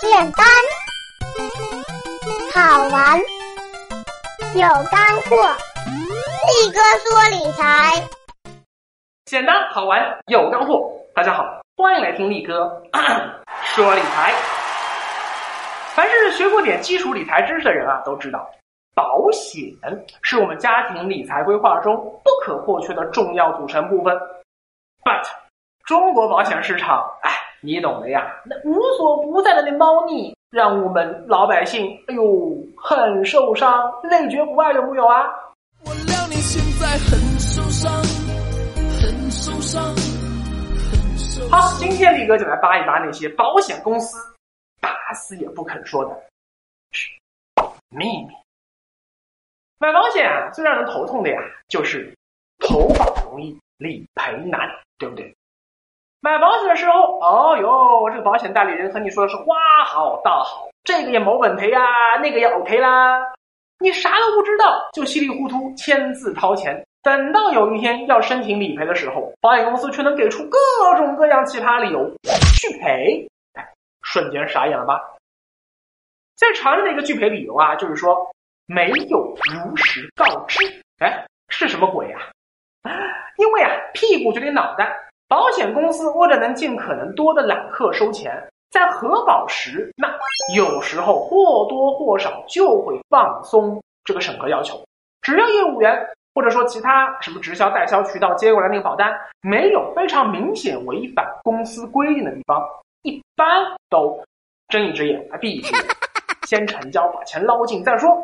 简单、好玩、有干货。力哥说理财，简单好玩有干货。大家好，欢迎来听力哥 说理财。凡是学过点基础理财知识的人啊，都知道，保险是我们家庭理财规划中不可或缺的重要组成部分。But 中国保险市场，哎，你懂的呀，那无所不在的那猫腻，让我们老百姓，哎呦，很受伤，累觉不爱，有木有啊？我料你现在很受伤，很受伤，很受伤。好，今天李哥就来扒一扒那些保险公司打死也不肯说的秘密。买保险啊，最让人头痛的呀，就是投保容易，理赔难，对不对？买保险的时候，哦哟，这个保险代理人和你说的是花好大好，这个也没问题呀，那个也 OK 啦。你啥都不知道，就稀里糊涂签字掏钱，等到有一天要申请理赔的时候，保险公司却能给出各种各样奇葩理由拒赔，哎，瞬间傻眼了吧？最常见的一个拒赔理由啊，就是说没有如实告知，哎，是什么鬼呀、因为啊，屁股决定脑袋，保险公司为了能尽可能多的揽客收钱，在核保时，那有时候或多或少就会放松这个审核要求。只要业务员或者说其他什么直销代销渠道接过来那个保单，没有非常明显违反公司规定的地方，一般都睁一只眼闭一只眼，先成交把钱捞进再说。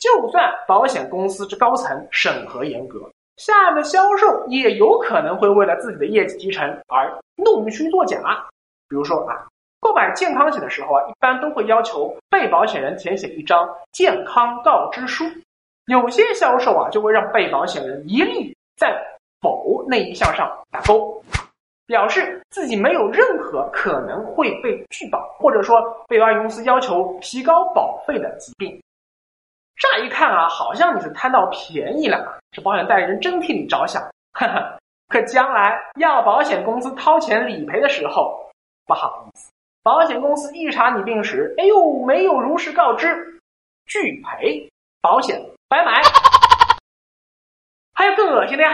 就算保险公司这高层审核严格，下面的销售也有可能会为了自己的业绩提成而弄虚作假。比如说啊，购买健康险的时候啊，一般都会要求被保险人填写一张健康告知书。有些销售啊，就会让被保险人一律在否那一项上打勾，表示自己没有任何可能会被拒保，或者说被保险公司要求提高保费的疾病。乍一看啊，好像你是贪到便宜了，这保险代理人真替你着想，呵呵。可将来要保险公司掏钱理赔的时候，不好意思，保险公司一查你病史，哎呦，没有如实告知，拒赔，保险白买。还有更恶心的呀，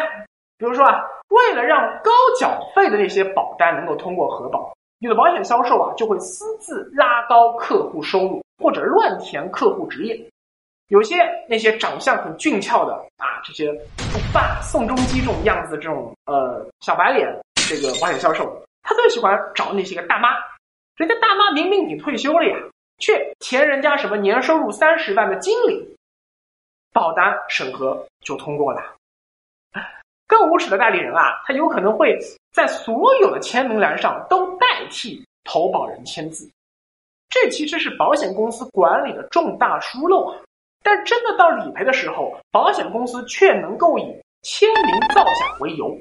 比如说啊，为了让高缴费的那些保单能够通过核保，有的保险销售啊就会私自拉高客户收入，或者乱填客户职业。有些那些长相很俊俏的啊，这些欧巴、宋仲基这种样子的这种呃小白脸，这个保险销售，他最喜欢找那些个大妈。人家大妈明明已经退休了呀，却填人家什么年收入三十万的经理，保单审核就通过了。更无耻的代理人啊，他有可能会在所有的签名栏上都代替投保人签字，这其实是保险公司管理的重大疏漏啊。但真的到理赔的时候，保险公司却能够以签名造假为由，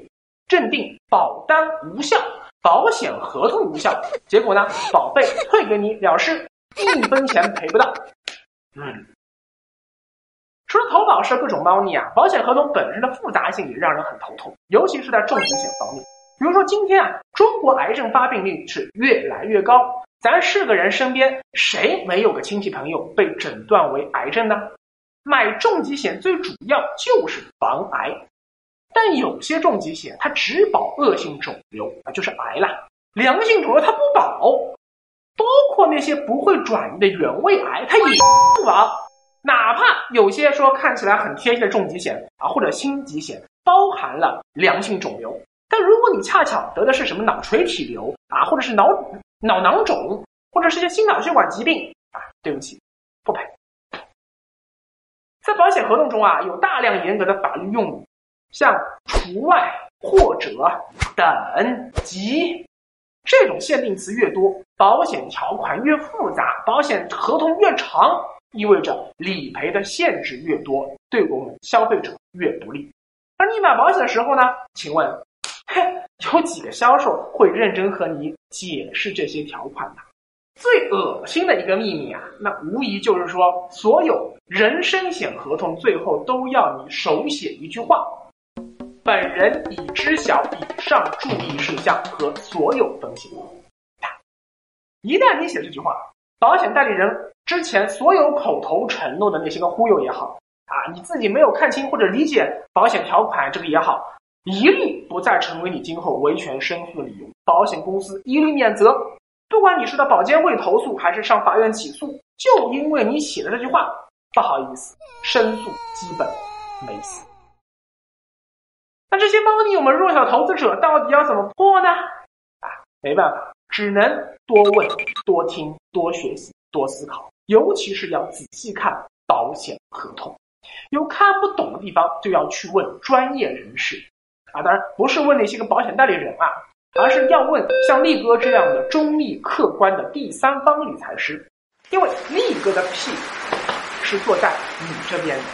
认定保单无效，保险合同无效，结果呢，保费退给你了事，一分钱赔不到。嗯，除了投保是各种猫腻啊，保险合同本身的复杂性也让人很头痛，尤其是在重疾险方面。比如说今天啊，中国癌症发病率是越来越高。咱是个人身边谁没有个亲戚朋友被诊断为癌症呢？买重疾险最主要就是防癌，但有些重疾险它只保恶性肿瘤啊，就是癌啦，良性肿瘤它不保，包括那些不会转移的原位癌它也不保。哪怕有些说看起来很贴心的重疾险啊，或者轻疾险包含了良性肿瘤，但如果你恰巧得的是什么脑垂体瘤啊，或者是脑脑囊肿，或者是一些心脑血管疾病啊，对不起，不赔。在保险合同中啊，有大量严格的法律用语，像除外、或者、等、及这种限定词越多，保险条款越复杂，保险合同越长，意味着理赔的限制越多，对我们消费者越不利。而你买保险的时候呢，请问，有几个销售会认真和你解释这些条款的？最恶心的一个秘密啊，那无疑就是说，所有人身险合同最后都要你手写一句话：“本人已知晓以上注意事项和所有风险。”一旦你写这句话，保险代理人之前所有口头承诺的那些个忽悠也好啊，你自己没有看清或者理解保险条款这个也好，一律不再成为你今后维权申诉的理由，保险公司一律免责。不管你是到保监会投诉，还是上法院起诉，就因为你写的这句话，不好意思，申诉基本没戏。那这些猫腻，我们弱小投资者到底要怎么破呢？啊，没办法，只能多问、多听、多学习、多思考，尤其是要仔细看保险合同，有看不懂的地方就要去问专业人士。啊，当然不是问那些个保险代理人啊。而是要问像力哥这样的中立客观的第三方理财师，因为力哥的屁是坐在你这边的。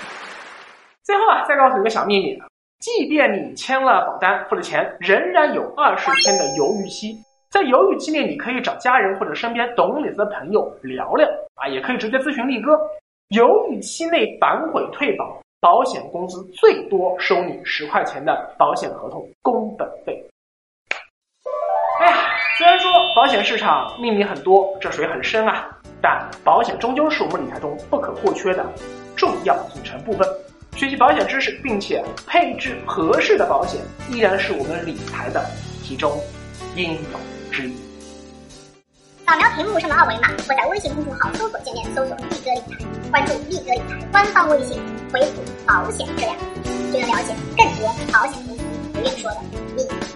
最后啊，再告诉你个小秘密，即便你签了保单付了钱，仍然有二十天的犹豫期。在犹豫期内，你可以找家人或者身边懂理财的朋友聊聊啊，也可以直接咨询力哥。犹豫期内反悔退保，保险公司最多收你十块钱的保险合同工本费。哎呀，虽然说保险市场秘密很多，这水很深啊，但保险终究是我们理财中不可或缺的重要组成部分。学习保险知识，并且配置合适的保险，依然是我们理财的其中应有之义。扫描屏幕上的二维码，或在微信公众号搜索界面搜索“立哥理财”，关注“立哥理财”官方微信，回复“保险”这两个字，就能了解更多保险公司不愿说的秘密。